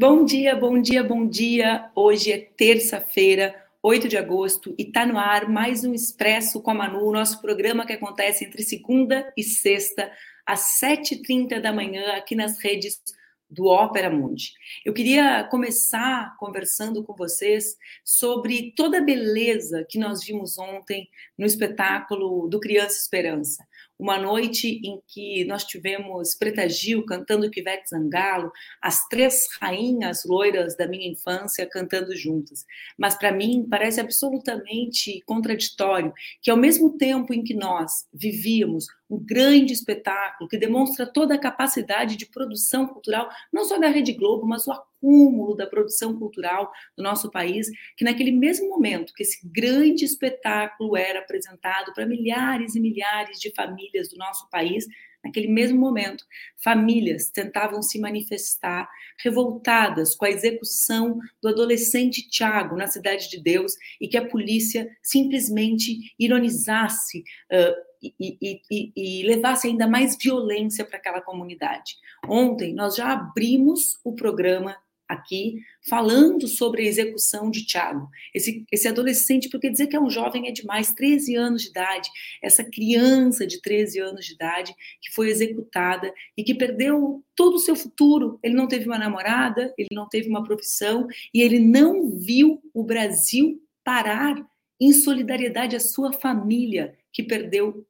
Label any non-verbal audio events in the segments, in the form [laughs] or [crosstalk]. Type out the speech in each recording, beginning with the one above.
Bom dia, bom dia, bom dia. Hoje é terça-feira, 8 de agosto, e está no ar mais um Expresso com a Manu, nosso programa que acontece entre segunda e sexta, às 7h30 da manhã, aqui nas redes do Ópera Mundi. Eu queria começar conversando com vocês sobre toda a beleza que nós vimos ontem no espetáculo do Criança Esperança uma noite em que nós tivemos Preta Gil cantando Ivete Zangalo, as três rainhas loiras da minha infância cantando juntas. Mas para mim parece absolutamente contraditório que ao mesmo tempo em que nós vivíamos um grande espetáculo que demonstra toda a capacidade de produção cultural, não só da Rede Globo, mas o acúmulo da produção cultural do nosso país, que naquele mesmo momento que esse grande espetáculo era apresentado para milhares e milhares de famílias do nosso país, naquele mesmo momento, famílias tentavam se manifestar revoltadas com a execução do adolescente Tiago na Cidade de Deus e que a polícia simplesmente ironizasse uh, e, e, e, levasse ainda mais violência para aquela comunidade. Ontem nós já abrimos o programa aqui falando sobre a execução de Tiago, esse, esse adolescente, porque dizer que é um jovem é demais, 13 anos de idade, essa criança de 13 anos de idade que foi executada e que perdeu todo o seu futuro. Ele não teve uma namorada, ele não teve uma profissão e ele não viu o Brasil parar em solidariedade à sua família que perdeu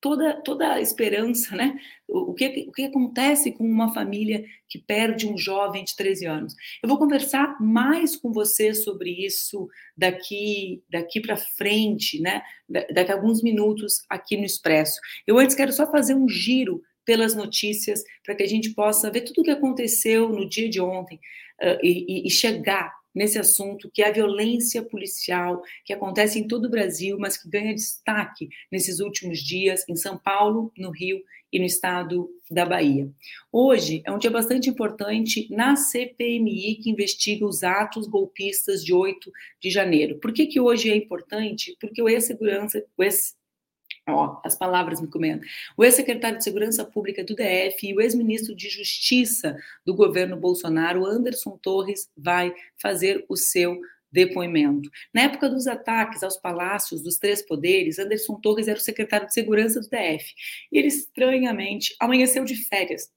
toda, toda a esperança, né? O que, o que acontece com uma família que perde um jovem de 13 anos? Eu vou conversar mais com você sobre isso daqui, daqui para frente, né? Daqui a alguns minutos aqui no Expresso. Eu antes quero só fazer um giro pelas notícias para que a gente possa ver tudo o que aconteceu no dia de ontem uh, e, e chegar nesse assunto, que é a violência policial, que acontece em todo o Brasil, mas que ganha destaque nesses últimos dias em São Paulo, no Rio e no estado da Bahia. Hoje é um dia bastante importante na CPMI, que investiga os atos golpistas de 8 de janeiro. Por que, que hoje é importante? Porque o ex-segurança, o ex Ó, as palavras me comendo. O ex-secretário de Segurança Pública do DF e o ex-ministro de Justiça do governo Bolsonaro, Anderson Torres, vai fazer o seu depoimento. Na época dos ataques aos palácios dos três poderes, Anderson Torres era o secretário de Segurança do DF. E ele estranhamente amanheceu de férias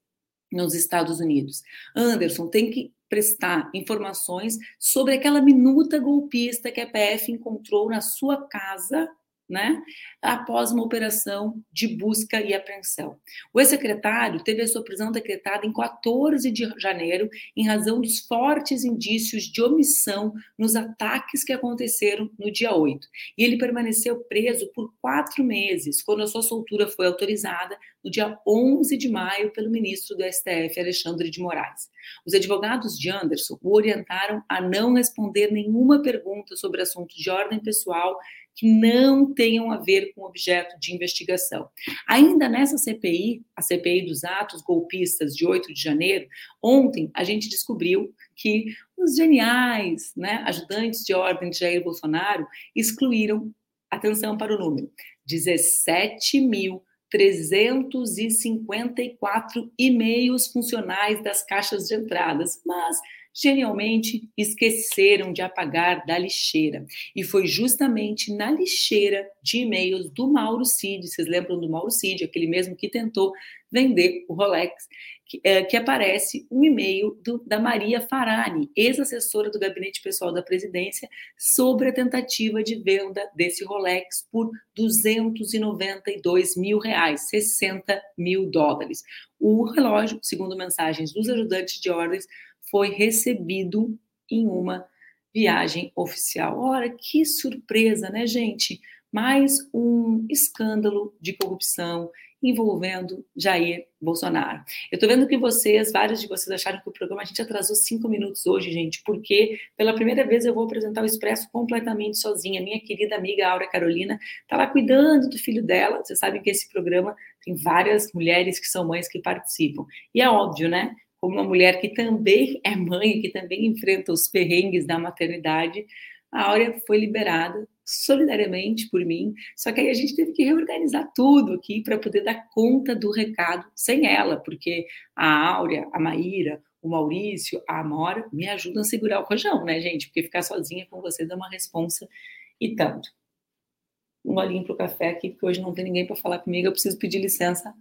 nos Estados Unidos. Anderson tem que prestar informações sobre aquela minuta golpista que a PF encontrou na sua casa né, após uma operação de busca e apreensão. O ex-secretário teve a sua prisão decretada em 14 de janeiro em razão dos fortes indícios de omissão nos ataques que aconteceram no dia 8. E ele permaneceu preso por quatro meses, quando a sua soltura foi autorizada no dia 11 de maio pelo ministro do STF, Alexandre de Moraes. Os advogados de Anderson o orientaram a não responder nenhuma pergunta sobre assuntos de ordem pessoal que não tenham a ver com objeto de investigação. Ainda nessa CPI, a CPI dos atos golpistas de 8 de janeiro, ontem a gente descobriu que os geniais né, ajudantes de ordem de Jair Bolsonaro excluíram, atenção para o número, 17 mil 354 e-mails funcionais das caixas de entradas, mas genialmente esqueceram de apagar da lixeira. E foi justamente na lixeira de e-mails do Mauro Cid, vocês lembram do Mauro Cid, aquele mesmo que tentou vender o Rolex, que, é, que aparece um e-mail do, da Maria Farani, ex-assessora do gabinete pessoal da presidência, sobre a tentativa de venda desse Rolex por 292 mil reais, 60 mil dólares. O relógio, segundo mensagens dos ajudantes de ordens, foi recebido em uma viagem oficial. Ora, que surpresa, né, gente? Mais um escândalo de corrupção envolvendo Jair Bolsonaro. Eu estou vendo que vocês, vários de vocês acharam que o programa a gente atrasou cinco minutos hoje, gente, porque pela primeira vez eu vou apresentar o Expresso completamente sozinha. Minha querida amiga Aura Carolina está lá cuidando do filho dela. Vocês sabem que esse programa tem várias mulheres que são mães que participam. E é óbvio, né? Como uma mulher que também [laughs] é mãe, que também enfrenta os perrengues da maternidade, a Áurea foi liberada solidariamente por mim, só que aí a gente teve que reorganizar tudo aqui para poder dar conta do recado sem ela, porque a Áurea, a Maíra, o Maurício, a Amora me ajudam a segurar o rojão, né, gente? Porque ficar sozinha com vocês é uma responsa e tanto. Um olhinho para o café aqui, porque hoje não tem ninguém para falar comigo, eu preciso pedir licença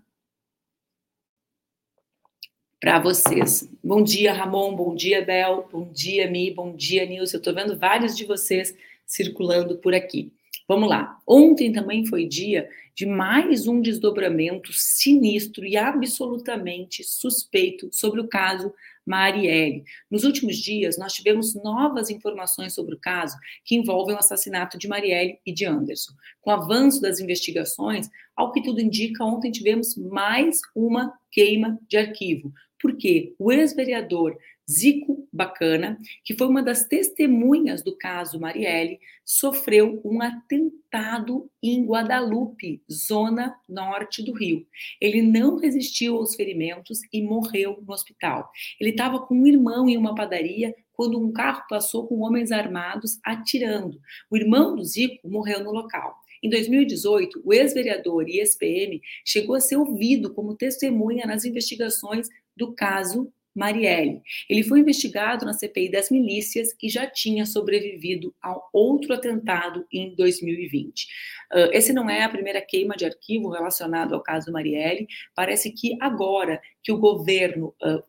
para vocês. Bom dia, Ramon, bom dia, Bel, bom dia, Mi, bom dia, Nilson. Eu estou vendo vários de vocês circulando por aqui. Vamos lá. Ontem também foi dia de mais um desdobramento sinistro e absolutamente suspeito sobre o caso Marielle. Nos últimos dias, nós tivemos novas informações sobre o caso que envolvem o assassinato de Marielle e de Anderson. Com o avanço das investigações, ao que tudo indica, ontem tivemos mais uma queima de arquivo. Porque o ex-vereador Zico Bacana, que foi uma das testemunhas do caso Marielle, sofreu um atentado em Guadalupe, zona norte do Rio. Ele não resistiu aos ferimentos e morreu no hospital. Ele estava com um irmão em uma padaria quando um carro passou com homens armados atirando. O irmão do Zico morreu no local. Em 2018, o ex-vereador e ex-PM chegou a ser ouvido como testemunha nas investigações do caso Marielle. Ele foi investigado na CPI das milícias e já tinha sobrevivido a outro atentado em 2020. Uh, esse não é a primeira queima de arquivo relacionado ao caso Marielle. Parece que agora que o governo uh,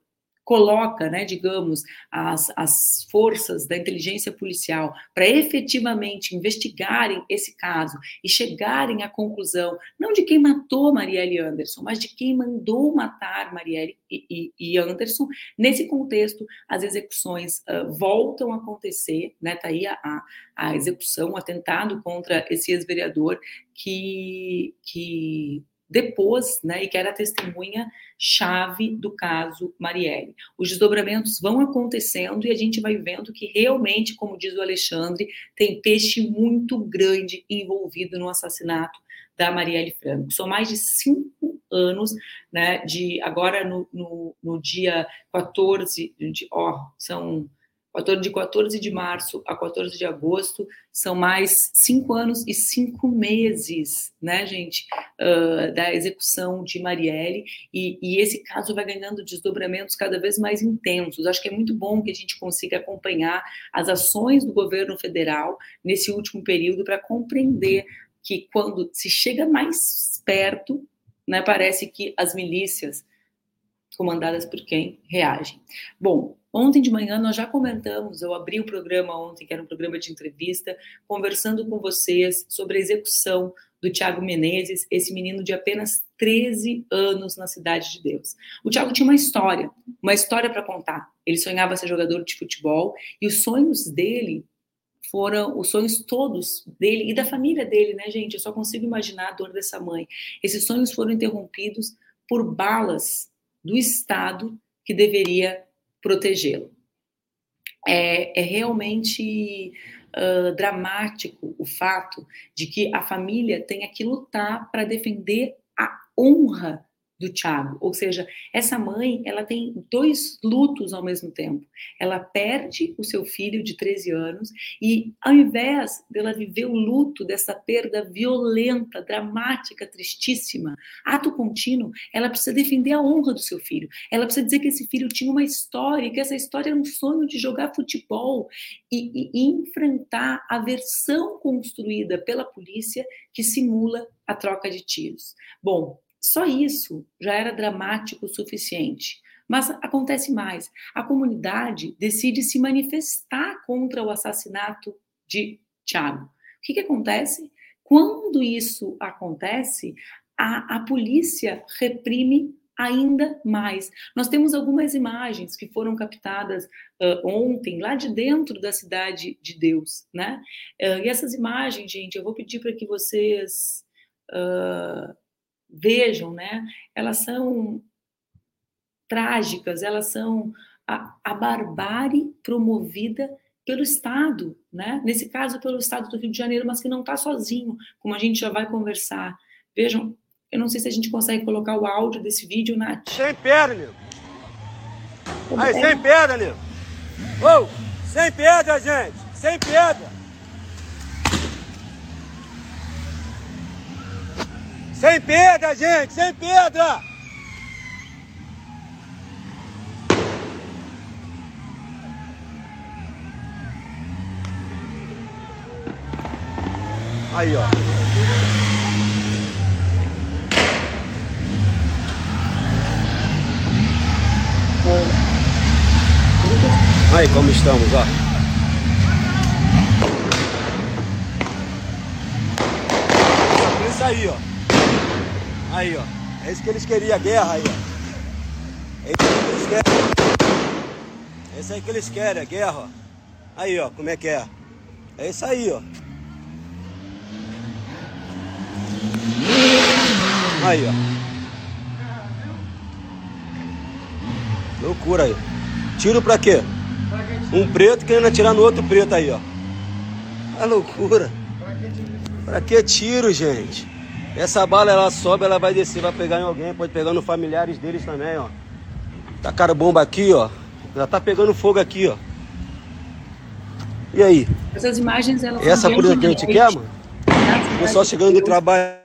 coloca, né, digamos, as, as forças da inteligência policial para efetivamente investigarem esse caso e chegarem à conclusão, não de quem matou Marielle Anderson, mas de quem mandou matar Marielle e, e, e Anderson. Nesse contexto, as execuções uh, voltam a acontecer, né, tá aí a, a execução, o atentado contra esse ex-vereador que, que depois, né, e que era testemunha chave do caso Marielle. Os desdobramentos vão acontecendo e a gente vai vendo que realmente, como diz o Alexandre, tem peixe muito grande envolvido no assassinato da Marielle Franco. São mais de cinco anos, né, de agora no, no, no dia 14, de, ó, são de 14 de março a 14 de agosto, são mais cinco anos e cinco meses, né, gente, uh, da execução de Marielle, e, e, esse caso vai ganhando desdobramentos cada vez mais intensos. Acho que é muito bom que a gente consiga acompanhar as ações do governo federal nesse último período para compreender que quando se chega mais perto, né, parece que as milícias comandadas por quem reagem. Bom, Ontem de manhã nós já comentamos, eu abri o programa ontem, que era um programa de entrevista, conversando com vocês sobre a execução do Tiago Menezes, esse menino de apenas 13 anos na Cidade de Deus. O Tiago tinha uma história, uma história para contar. Ele sonhava ser jogador de futebol e os sonhos dele foram os sonhos todos dele e da família dele, né, gente? Eu só consigo imaginar a dor dessa mãe. Esses sonhos foram interrompidos por balas do Estado que deveria protegê-lo. É, é, realmente uh, dramático o fato de que a família tenha que lutar para defender a honra do Tiago. Ou seja, essa mãe, ela tem dois lutos ao mesmo tempo. Ela perde o seu filho de 13 anos e ao invés dela viver o luto dessa perda violenta, dramática, tristíssima, ato contínuo, ela precisa defender a honra do seu filho. Ela precisa dizer que esse filho tinha uma história e que essa história era um sonho de jogar futebol e, e, e enfrentar a versão construída pela polícia que simula a troca de tiros. Bom, só isso já era dramático o suficiente. Mas acontece mais. A comunidade decide se manifestar contra o assassinato de Tiago. O que, que acontece? Quando isso acontece, a, a polícia reprime ainda mais. Nós temos algumas imagens que foram captadas uh, ontem, lá de dentro da cidade de Deus, né? Uh, e essas imagens, gente, eu vou pedir para que vocês uh, vejam, né? Elas são trágicas, elas são a, a barbárie promovida pelo Estado, né? Nesse caso, pelo Estado do Rio de Janeiro, mas que não está sozinho, como a gente já vai conversar. Vejam, eu não sei se a gente consegue colocar o áudio desse vídeo, Nath. Sem pé, meu. Aí, sem pedra, nego. Ô, sem pedra, gente. Sem pedra. Sem pedra, gente. Sem pedra. Aí, ó. Aí como estamos, ó. Isso aí, ó. Aí, ó. É isso que eles queriam, a guerra aí, ó. É isso que eles querem. É isso aí que eles querem, a guerra, ó. Aí, ó, como é que é. É isso aí, ó. Aí, ó. Loucura aí. Tiro pra quê? Um preto querendo atirar no outro preto aí, ó. A loucura. Pra que tiro, gente? Essa bala ela sobe, ela vai descer, vai pegar em alguém, pode pegar nos familiares deles também, ó. Tacaram bomba aqui, ó. Já tá pegando fogo aqui, ó. E aí? Essas imagens, elas Essa coisa que a gente quer, mano? O pessoal chegando do trabalho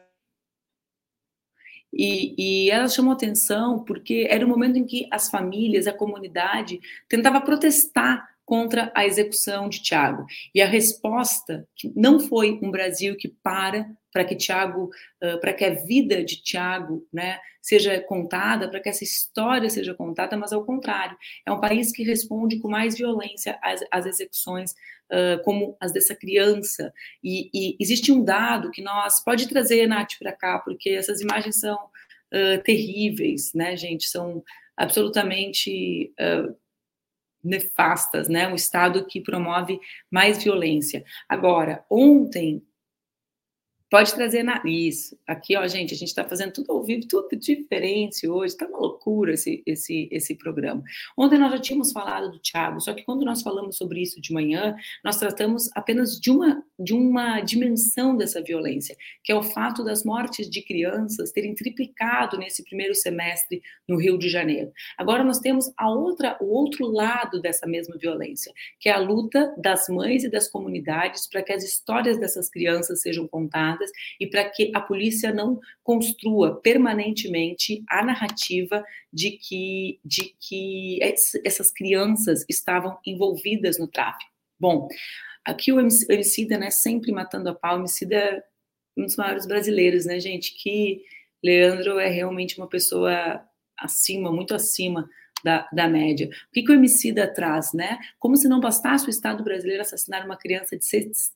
e, e ela chamou atenção porque era o momento em que as famílias, a comunidade, tentava protestar contra a execução de Tiago. E a resposta não foi um Brasil que para para que Tiago, para que a vida de Tiago, né, seja contada, para que essa história seja contada, mas ao contrário, é um país que responde com mais violência às, às execuções uh, como as dessa criança. E, e, existe um dado que nós pode trazer Nath para cá, porque essas imagens são uh, terríveis, né, gente? São absolutamente uh, nefastas, né? Um Estado que promove mais violência. Agora, ontem Pode trazer na. Isso. Aqui, ó, gente, a gente está fazendo tudo ao vivo, tudo diferente hoje. Está uma loucura esse, esse, esse programa. Ontem nós já tínhamos falado do Tiago, só que quando nós falamos sobre isso de manhã, nós tratamos apenas de uma, de uma dimensão dessa violência, que é o fato das mortes de crianças terem triplicado nesse primeiro semestre no Rio de Janeiro. Agora nós temos a outra, o outro lado dessa mesma violência, que é a luta das mães e das comunidades para que as histórias dessas crianças sejam contadas e para que a polícia não construa permanentemente a narrativa de que, de que essas crianças estavam envolvidas no tráfico. Bom, aqui o Emicida, né, sempre matando a pau, o Emicida é um dos maiores brasileiros, né, gente, que Leandro é realmente uma pessoa acima, muito acima da, da média. O que, que o homicida traz, né? Como se não bastasse o Estado brasileiro assassinar uma criança de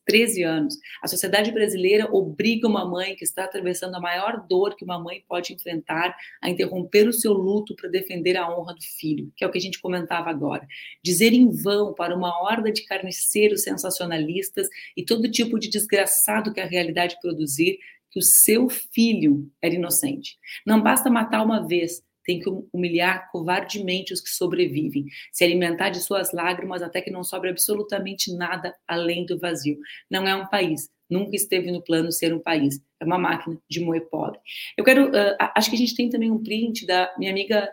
13 anos. A sociedade brasileira obriga uma mãe que está atravessando a maior dor que uma mãe pode enfrentar a interromper o seu luto para defender a honra do filho, que é o que a gente comentava agora. Dizer em vão para uma horda de carniceiros sensacionalistas e todo tipo de desgraçado que a realidade produzir que o seu filho era inocente. Não basta matar uma vez, tem que humilhar covardemente os que sobrevivem, se alimentar de suas lágrimas até que não sobre absolutamente nada além do vazio. Não é um país, nunca esteve no plano ser um país, é uma máquina de moer pobre. Eu quero, uh, acho que a gente tem também um print da minha amiga,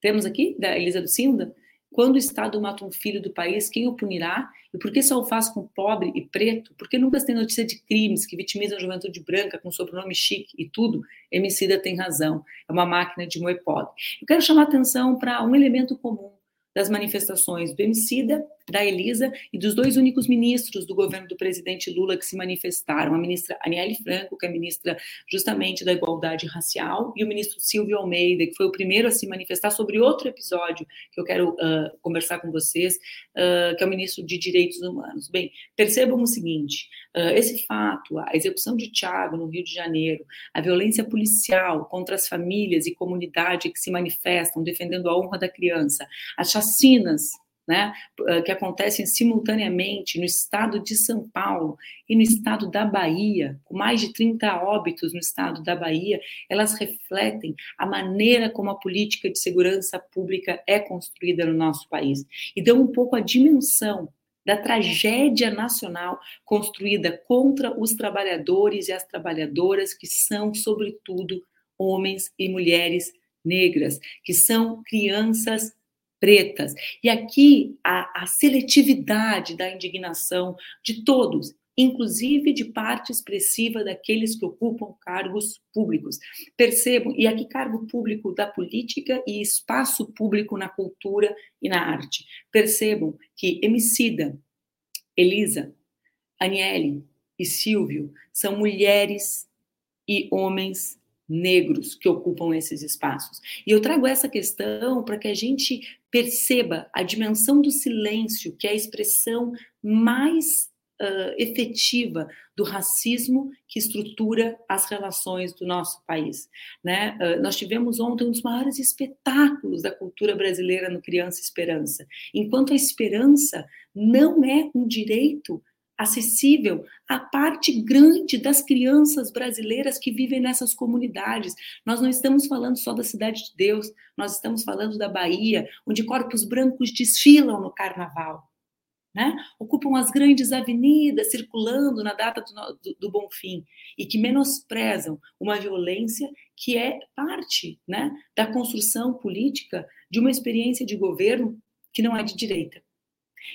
temos aqui, da Elisa do quando o Estado mata um filho do país, quem o punirá? E por que só o faz com pobre e preto? Por que nunca se tem notícia de crimes que vitimizam a juventude branca com sobrenome chique e tudo? Emicida tem razão. É uma máquina de moer pobre. Eu quero chamar atenção para um elemento comum das manifestações do Emicida, da Elisa e dos dois únicos ministros do governo do presidente Lula que se manifestaram, a ministra Aniele Franco, que é ministra justamente da igualdade racial, e o ministro Silvio Almeida, que foi o primeiro a se manifestar sobre outro episódio que eu quero uh, conversar com vocês, uh, que é o ministro de Direitos Humanos. Bem, percebam o seguinte, uh, esse fato, a execução de Tiago no Rio de Janeiro, a violência policial contra as famílias e comunidade que se manifestam defendendo a honra da criança, as chacinas né, eh, que acontecem simultaneamente no estado de São Paulo e no estado da Bahia, com mais de 30 óbitos no estado da Bahia, elas refletem a maneira como a política de segurança pública é construída no nosso país. E dão um pouco a dimensão da tragédia nacional construída contra os trabalhadores e as trabalhadoras que são, sobretudo, homens e mulheres negras, que são crianças pretas. E aqui a, a seletividade da indignação de todos, inclusive de parte expressiva daqueles que ocupam cargos públicos. Percebam, e aqui cargo público da política e espaço público na cultura e na arte. Percebam que Emicida, Elisa, Aniele e Silvio são mulheres e homens negros que ocupam esses espaços. E eu trago essa questão para que a gente perceba a dimensão do silêncio, que é a expressão mais uh, efetiva do racismo que estrutura as relações do nosso país. Né? Uh, nós tivemos ontem um dos maiores espetáculos da cultura brasileira no Criança Esperança. Enquanto a esperança não é um direito acessível à parte grande das crianças brasileiras que vivem nessas comunidades. Nós não estamos falando só da Cidade de Deus, nós estamos falando da Bahia, onde corpos brancos desfilam no carnaval né? ocupam as grandes avenidas circulando na data do, do, do Bom Fim e que menosprezam uma violência que é parte né, da construção política de uma experiência de governo que não é de direita.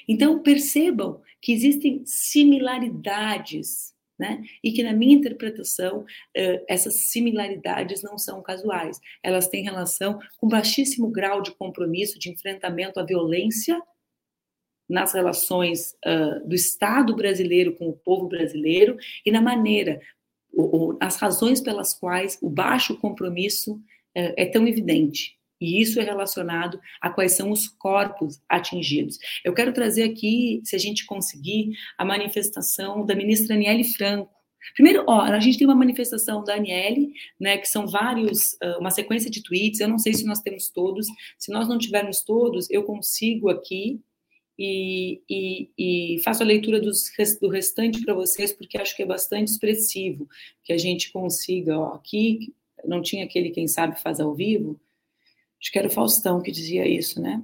Então, percebam que existem similaridades né? E que, na minha interpretação, essas similaridades não são casuais. Elas têm relação com baixíssimo grau de compromisso, de enfrentamento à violência nas relações do Estado brasileiro com o povo brasileiro e na maneira, as razões pelas quais o baixo compromisso é tão evidente. E isso é relacionado a quais são os corpos atingidos. Eu quero trazer aqui, se a gente conseguir, a manifestação da ministra Aniele Franco. Primeiro, ó, a gente tem uma manifestação da Aniele, né, que são vários, uh, uma sequência de tweets, eu não sei se nós temos todos, se nós não tivermos todos, eu consigo aqui e, e, e faço a leitura dos, do restante para vocês, porque acho que é bastante expressivo que a gente consiga. Ó, aqui, não tinha aquele quem sabe faz ao vivo, acho que era o Faustão que dizia isso, né?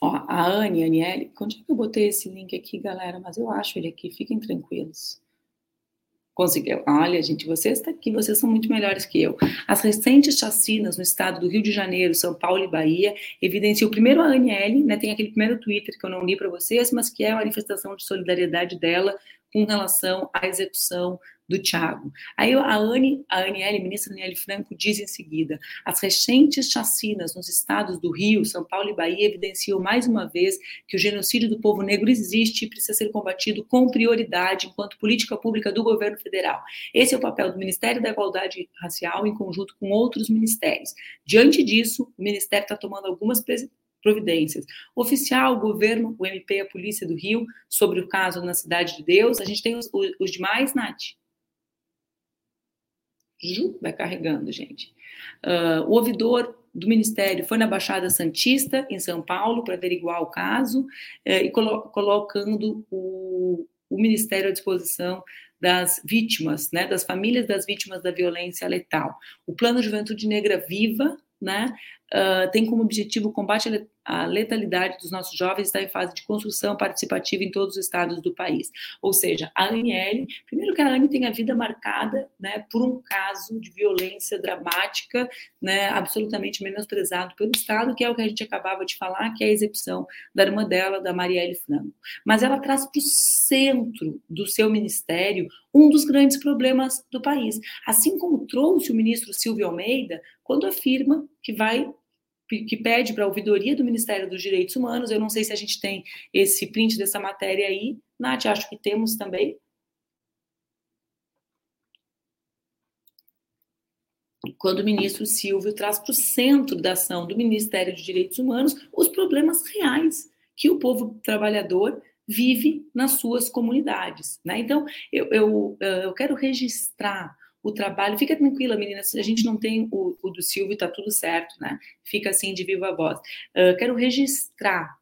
Ó, a Anne, a Aniele, onde é que eu botei esse link aqui, galera? Mas eu acho ele aqui, fiquem tranquilos. Conseguiu. Olha, gente, vocês estão aqui, vocês são muito melhores que eu. As recentes chacinas no estado do Rio de Janeiro, São Paulo e Bahia evidenciam primeiro a Aniele, né? Tem aquele primeiro Twitter que eu não li para vocês, mas que é a manifestação de solidariedade dela com relação à execução do Tiago. Aí a Anne, a Aniele, ministra Aniele Franco, diz em seguida: as recentes chacinas nos estados do Rio, São Paulo e Bahia evidenciam mais uma vez que o genocídio do povo negro existe e precisa ser combatido com prioridade enquanto política pública do governo federal. Esse é o papel do Ministério da Igualdade Racial em conjunto com outros ministérios. Diante disso, o Ministério está tomando algumas providências. Oficial, o governo, o MP, a Polícia do Rio, sobre o caso na Cidade de Deus. A gente tem os, os demais, Nath? Vai carregando, gente. Uh, o ouvidor do Ministério foi na Baixada Santista, em São Paulo, para averiguar o caso, uh, e colo colocando o, o Ministério à disposição das vítimas, né, das famílias das vítimas da violência letal. O Plano Juventude Negra Viva, né, uh, tem como objetivo o combate à letalidade dos nossos jovens está em fase de construção participativa em todos os estados do país. Ou seja, a Aniele, primeiro que a Anne tem a vida marcada né, por um caso de violência dramática, né, absolutamente menosprezado pelo Estado, que é o que a gente acabava de falar, que é a execução da irmã dela, da Marielle Franco. Mas ela traz para o centro do seu ministério um dos grandes problemas do país. Assim como trouxe o ministro Silvio Almeida, quando afirma que vai que pede para a ouvidoria do Ministério dos Direitos Humanos. Eu não sei se a gente tem esse print dessa matéria aí. Nath, acho que temos também. Quando o ministro Silvio traz para o centro da ação do Ministério dos Direitos Humanos os problemas reais que o povo trabalhador vive nas suas comunidades. Né? Então, eu, eu, eu quero registrar o trabalho. Fica tranquila, meninas, a gente não tem o, o do Silvio, tá tudo certo, né? Fica assim de viva voz. Uh, quero registrar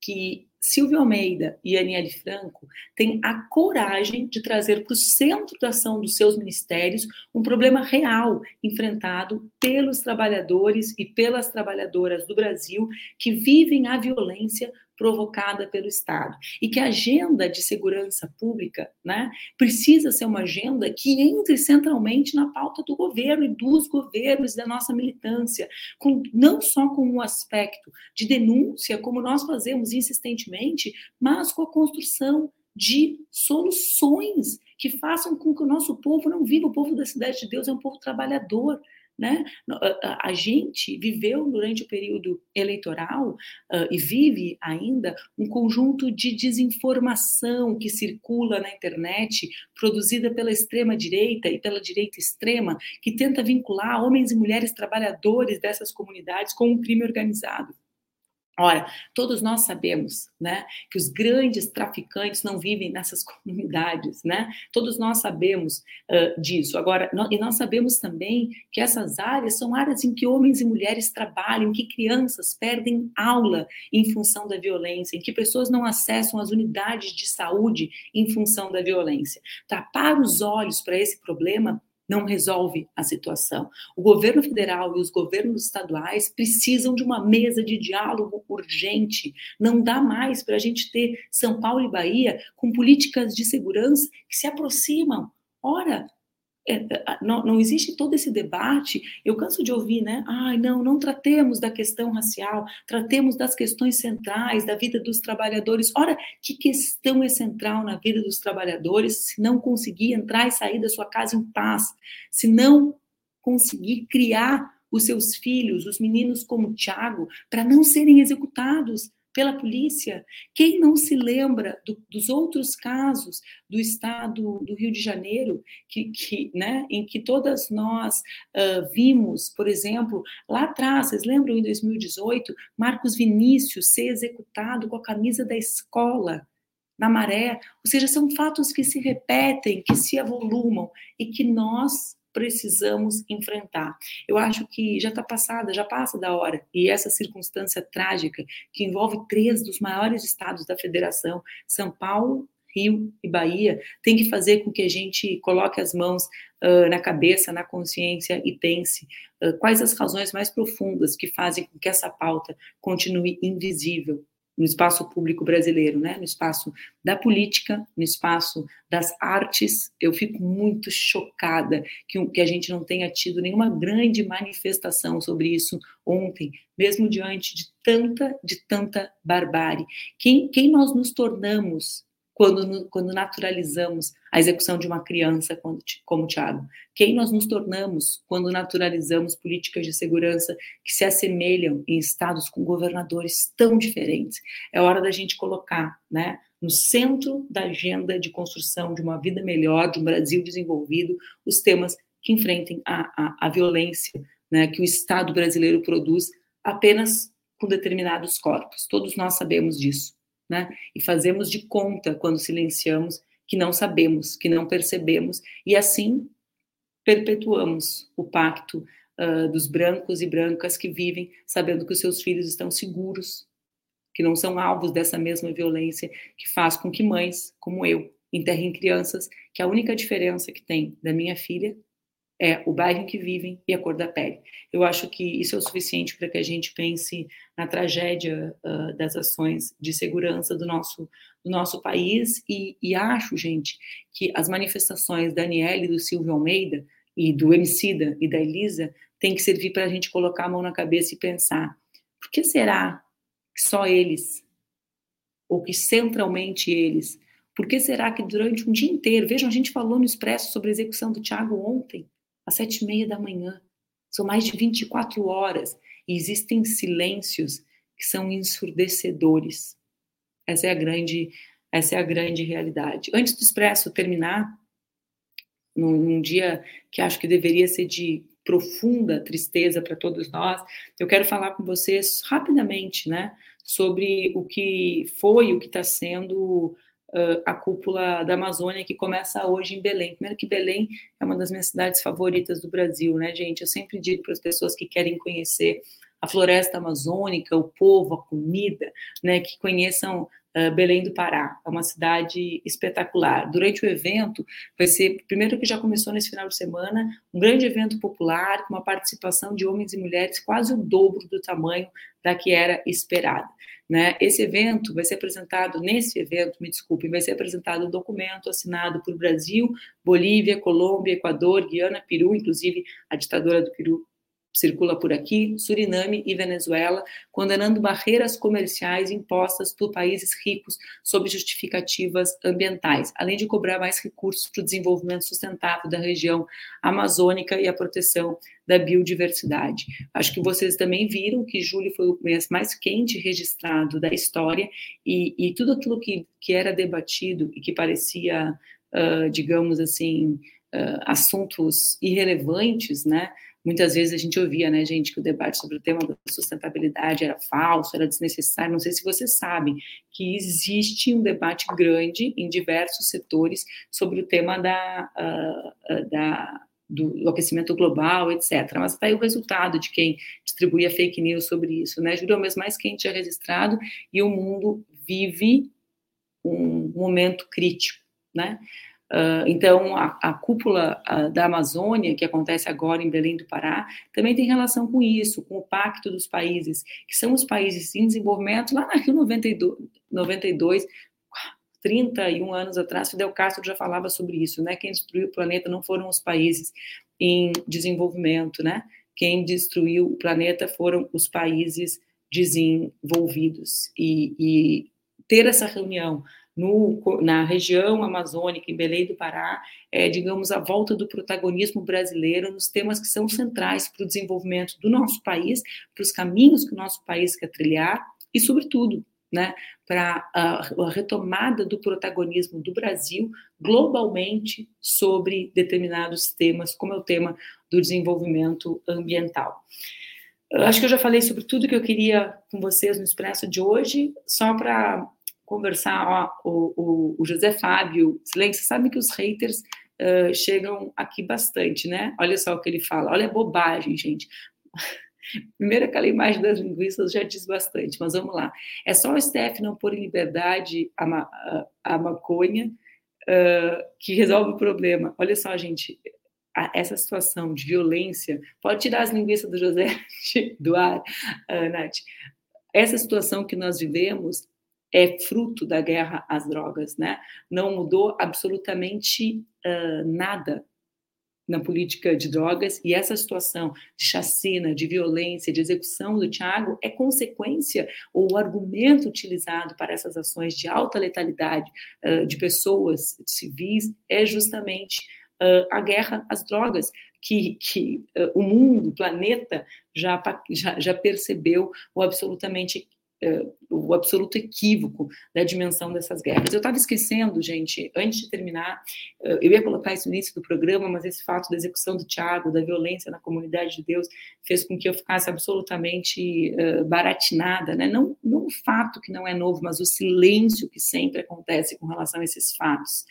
que Silvio Almeida e Aniele Franco têm a coragem de trazer para o centro da ação dos seus ministérios um problema real enfrentado pelos trabalhadores e pelas trabalhadoras do Brasil que vivem a violência provocada pelo Estado. E que a agenda de segurança pública né, precisa ser uma agenda que entre centralmente na pauta do governo e dos governos da nossa militância, com, não só com o aspecto de denúncia, como nós fazemos insistentemente, mas com a construção de soluções que façam com que o nosso povo não viva. O povo da Cidade de Deus é um povo trabalhador, né? A gente viveu durante o período eleitoral uh, e vive ainda um conjunto de desinformação que circula na internet, produzida pela extrema direita e pela direita extrema, que tenta vincular homens e mulheres trabalhadores dessas comunidades com o crime organizado. Ora, todos nós sabemos, né, que os grandes traficantes não vivem nessas [laughs] comunidades, né? Todos nós sabemos uh, disso. Agora, nós, e nós sabemos também que essas áreas são áreas em que homens e mulheres trabalham, que crianças perdem aula em função da violência, em que pessoas não acessam as unidades de saúde em função da violência. Tapar os olhos para esse problema não resolve a situação. O governo federal e os governos estaduais precisam de uma mesa de diálogo urgente. Não dá mais para a gente ter São Paulo e Bahia com políticas de segurança que se aproximam. Ora, não, não, existe todo esse debate. Eu canso de ouvir, né? Ai, não, não tratemos da questão racial, tratemos das questões centrais da vida dos trabalhadores. Ora, que questão é central na vida dos trabalhadores se não conseguir entrar e sair da sua casa em paz, se não conseguir criar os seus filhos, os meninos como Tiago, para não serem executados, pela polícia. Quem não se lembra do, dos outros casos do estado do Rio de Janeiro, que, que, né, em que todas nós uh, vimos, por exemplo, lá atrás, vocês lembram em 2018, Marcos Vinícius ser executado com a camisa da escola na maré, ou seja, são fatos que se repetem, que se avolumam e que nós precisamos enfrentar. Eu acho que já está passada, já passa da hora, e essa circunstância trágica que envolve três dos maiores estados da federação, São Paulo, Rio e Bahia, tem que fazer com que a gente coloque as mãos uh, na cabeça, na consciência e pense uh, quais as razões mais profundas que fazem com que essa pauta continue invisível no espaço público brasileiro, né? no espaço da política, no espaço das artes. Eu fico muito chocada que, que a gente não tenha tido nenhuma grande manifestação sobre isso ontem, mesmo diante de tanta, de tanta barbárie. Quem, quem nós nos tornamos quando, quando naturalizamos a execução de uma criança como, Tiago? Quem nós nos tornamos quando naturalizamos políticas de segurança que se assemelham em estados com governadores tão diferentes? É hora da gente colocar né, no centro da agenda de construção de uma vida melhor, de um Brasil desenvolvido, os temas que enfrentem a, a, a violência né, que o Estado brasileiro produz apenas com determinados corpos. Todos nós sabemos disso né? E fazemos de conta quando silenciamos que não sabemos, que não percebemos, e assim perpetuamos o pacto uh, dos brancos e brancas que vivem sabendo que os seus filhos estão seguros, que não são alvos dessa mesma violência que faz com que mães, como eu, enterrem crianças, que a única diferença que tem da minha filha é o bairro que vivem e a cor da pele. Eu acho que isso é o suficiente para que a gente pense na tragédia uh, das ações de segurança do nosso, do nosso país e, e acho, gente, que as manifestações da Aniele, do Silvio Almeida e do Emicida e da Elisa têm que servir para a gente colocar a mão na cabeça e pensar por que será que só eles, ou que centralmente eles, por que será que durante um dia inteiro, vejam, a gente falou no Expresso sobre a execução do Tiago ontem, às sete e meia da manhã. São mais de 24 horas e existem silêncios que são ensurdecedores. Essa é a grande, essa é a grande realidade. Antes do Expresso terminar, num, num dia que acho que deveria ser de profunda tristeza para todos nós, eu quero falar com vocês rapidamente, né, sobre o que foi, o que está sendo uh, a cúpula da Amazônia, que começa hoje em Belém. Primeiro que Belém é uma das minhas cidades favoritas do Brasil, né, gente? Eu sempre digo para as pessoas que querem conhecer a floresta amazônica, o povo, a comida, né, que conheçam Belém do Pará. É uma cidade espetacular. Durante o evento, vai ser, primeiro que já começou nesse final de semana, um grande evento popular, com uma participação de homens e mulheres quase o dobro do tamanho da que era esperada. Né? Esse evento vai ser apresentado, nesse evento, me desculpem, vai ser apresentado um documento assinado por Brasil, Bolívia, Colômbia, Equador, Guiana, Peru, inclusive a ditadora do Peru circula por aqui, Suriname e Venezuela, condenando barreiras comerciais impostas por países ricos sob justificativas ambientais, além de cobrar mais recursos para o desenvolvimento sustentável da região amazônica e a proteção da biodiversidade. Acho que vocês também viram que julho foi o mês mais quente registrado da história e, e tudo aquilo que, que era debatido e que parecia, uh, digamos assim, uh, assuntos irrelevantes, né? Muitas vezes a gente ouvia, né, gente, que o debate sobre o tema da sustentabilidade era falso, era desnecessário. Não sei se vocês sabem que existe um debate grande em diversos setores sobre o tema da, uh, da do, aquecimento global, etc. Mas está aí o resultado de quem distribuía fake news sobre isso, né? Julho é o mês mais quente já registrado e o mundo vive um momento crítico, né? Uh, então, a, a cúpula uh, da Amazônia, que acontece agora em Belém do Pará, também tem relação com isso, com o Pacto dos Países, que são os países em desenvolvimento. Lá na Rio 92, 92 31 anos atrás, Fidel Castro já falava sobre isso, né? Quem destruiu o planeta não foram os países em desenvolvimento, né? Quem destruiu o planeta foram os países desenvolvidos. E, e ter essa reunião no, na região amazônica, em Belém do Pará, é, digamos, a volta do protagonismo brasileiro nos temas que são centrais para o desenvolvimento do nosso país, para os caminhos que o nosso país quer trilhar e, sobretudo, né, para a, a, retomada do protagonismo do Brasil globalmente sobre determinados temas, como é o tema do desenvolvimento ambiental. Eu acho que eu já falei sobre tudo que eu queria com vocês no Expresso de hoje, só para conversar, ó, o, o, o, José Fábio, silêncio, sabe que os haters uh, chegam aqui bastante, né? Olha só o que ele fala, olha a bobagem, gente. [laughs] Primeiro, aquela imagem das linguiças já diz bastante, mas vamos lá. É só o STF não pôr em liberdade a, ma a, maconha uh, que resolve o problema. Olha só, gente, a, essa situação de violência, pode tirar as linguiças do José [laughs] do ar, uh, Nath. Essa situação que nós vivemos é fruto da guerra às drogas, né? Não mudou absolutamente uh, nada na política de drogas e essa situação de chacina, de violência, de execução do Tiago é consequência ou o argumento utilizado para essas ações de alta letalidade uh, de pessoas civis é justamente uh, a guerra às drogas que, que uh, o mundo, o planeta já, já, já percebeu o absolutamente o absoluto equívoco da dimensão dessas guerras. Eu estava esquecendo, gente, antes de terminar, uh, eu ia colocar isso no início do programa, mas esse fato da execução do Tiago, da violência na comunidade de Deus, fez com que eu ficasse absolutamente uh, baratinada, né? Não, não o fato que não é novo, mas o silêncio que sempre acontece com relação a esses fatos.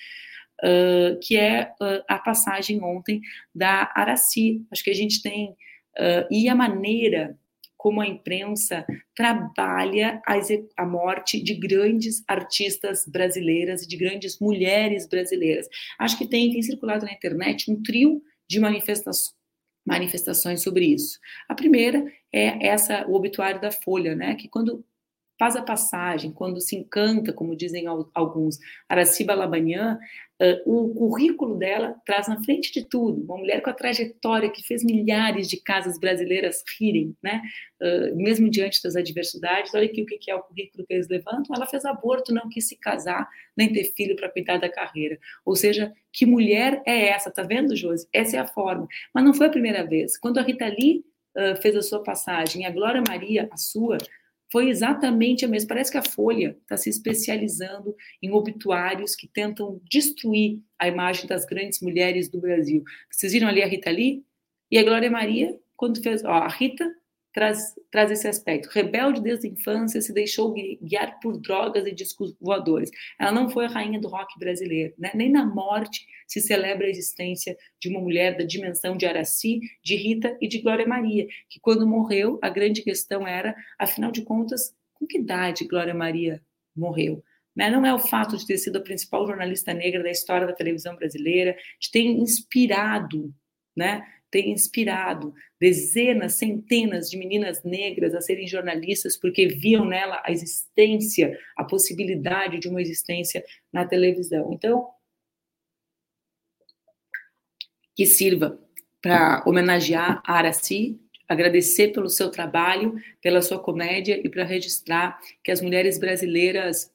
Uh, que é uh, a passagem ontem da Araci. Acho que a gente tem. Uh, e a maneira como a imprensa trabalha a, morte de grandes artistas brasileiras e de grandes mulheres brasileiras. Acho que tem, tem circulado na internet um trio de manifestações manifestações sobre isso. A primeira é essa o obituário da Folha, né, que quando faz a passagem, quando se encanta, como dizem alguns, Araciba Labanhan, uh, o currículo dela traz na frente de tudo, uma mulher com a trajetória que fez milhares de casas brasileiras rirem, né? Mesmo diante das adversidades, olha aqui o que é o currículo que eles levantam, ela fez aborto, não quis se casar, nem ter filho para cuidar da carreira. Ou seja, que mulher é essa? Tá vendo, Josi? Essa é a forma. Mas não foi a primeira vez. Quando a Rita Lee fez a sua passagem, a Glória Maria, a sua, foi exatamente a mesma. Parece que a Folha está se especializando em obituários que tentam destruir a imagem das grandes mulheres do Brasil. Vocês viram ali a Rita Lee? E a Glória Maria, quando fez. Ó, a Rita traz, traz esse aspecto. Rebelde desde a infância, se deixou guiar por drogas e discos voadores. Ela não foi a rainha do rock brasileiro. Né? Nem na morte se celebra a existência de uma mulher da dimensão de Araci, de Rita e de Glória Maria, que quando morreu, a grande questão era, afinal de contas, com que idade Glória Maria morreu? Né? Não é o fato de ter sido a principal jornalista negra da história da televisão brasileira, de ter inspirado, né? Ter inspirado dezenas, centenas de meninas negras a serem jornalistas porque viam nela a existência, a possibilidade de uma existência na televisão. Então, que sirva para homenagear a Araci, agradecer pelo seu trabalho, pela sua comédia e para registrar que as mulheres brasileiras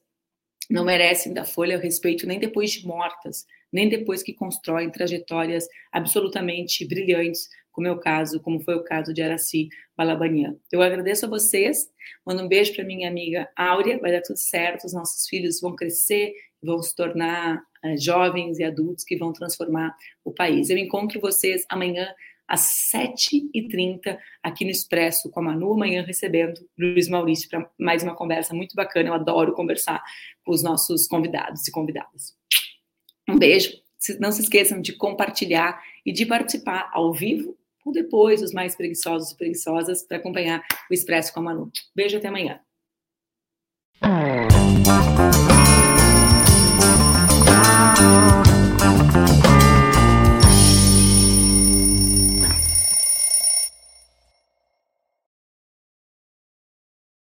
não merecem da Folha respeito nem depois de mortas, nem depois que constroem trajetórias absolutamente brilhantes, como é o caso, como foi o caso de Araci Balabanian. Eu agradeço a vocês, mando um beijo para minha amiga Áurea, vai dar tudo certo, os nossos filhos vão crescer, vão se tornar uh, jovens e adultos que vão transformar o país. Eu encontro vocês amanhã às 7h30 aqui no Expresso com a Manu, amanhã recebendo Luiz Maurício para mais uma conversa muito bacana. Eu adoro conversar com os nossos convidados e convidadas. Beijo. Não se esqueçam de compartilhar e de participar ao vivo ou depois, os mais preguiçosos e preguiçosas, para acompanhar o Expresso com a Manu. Beijo até amanhã.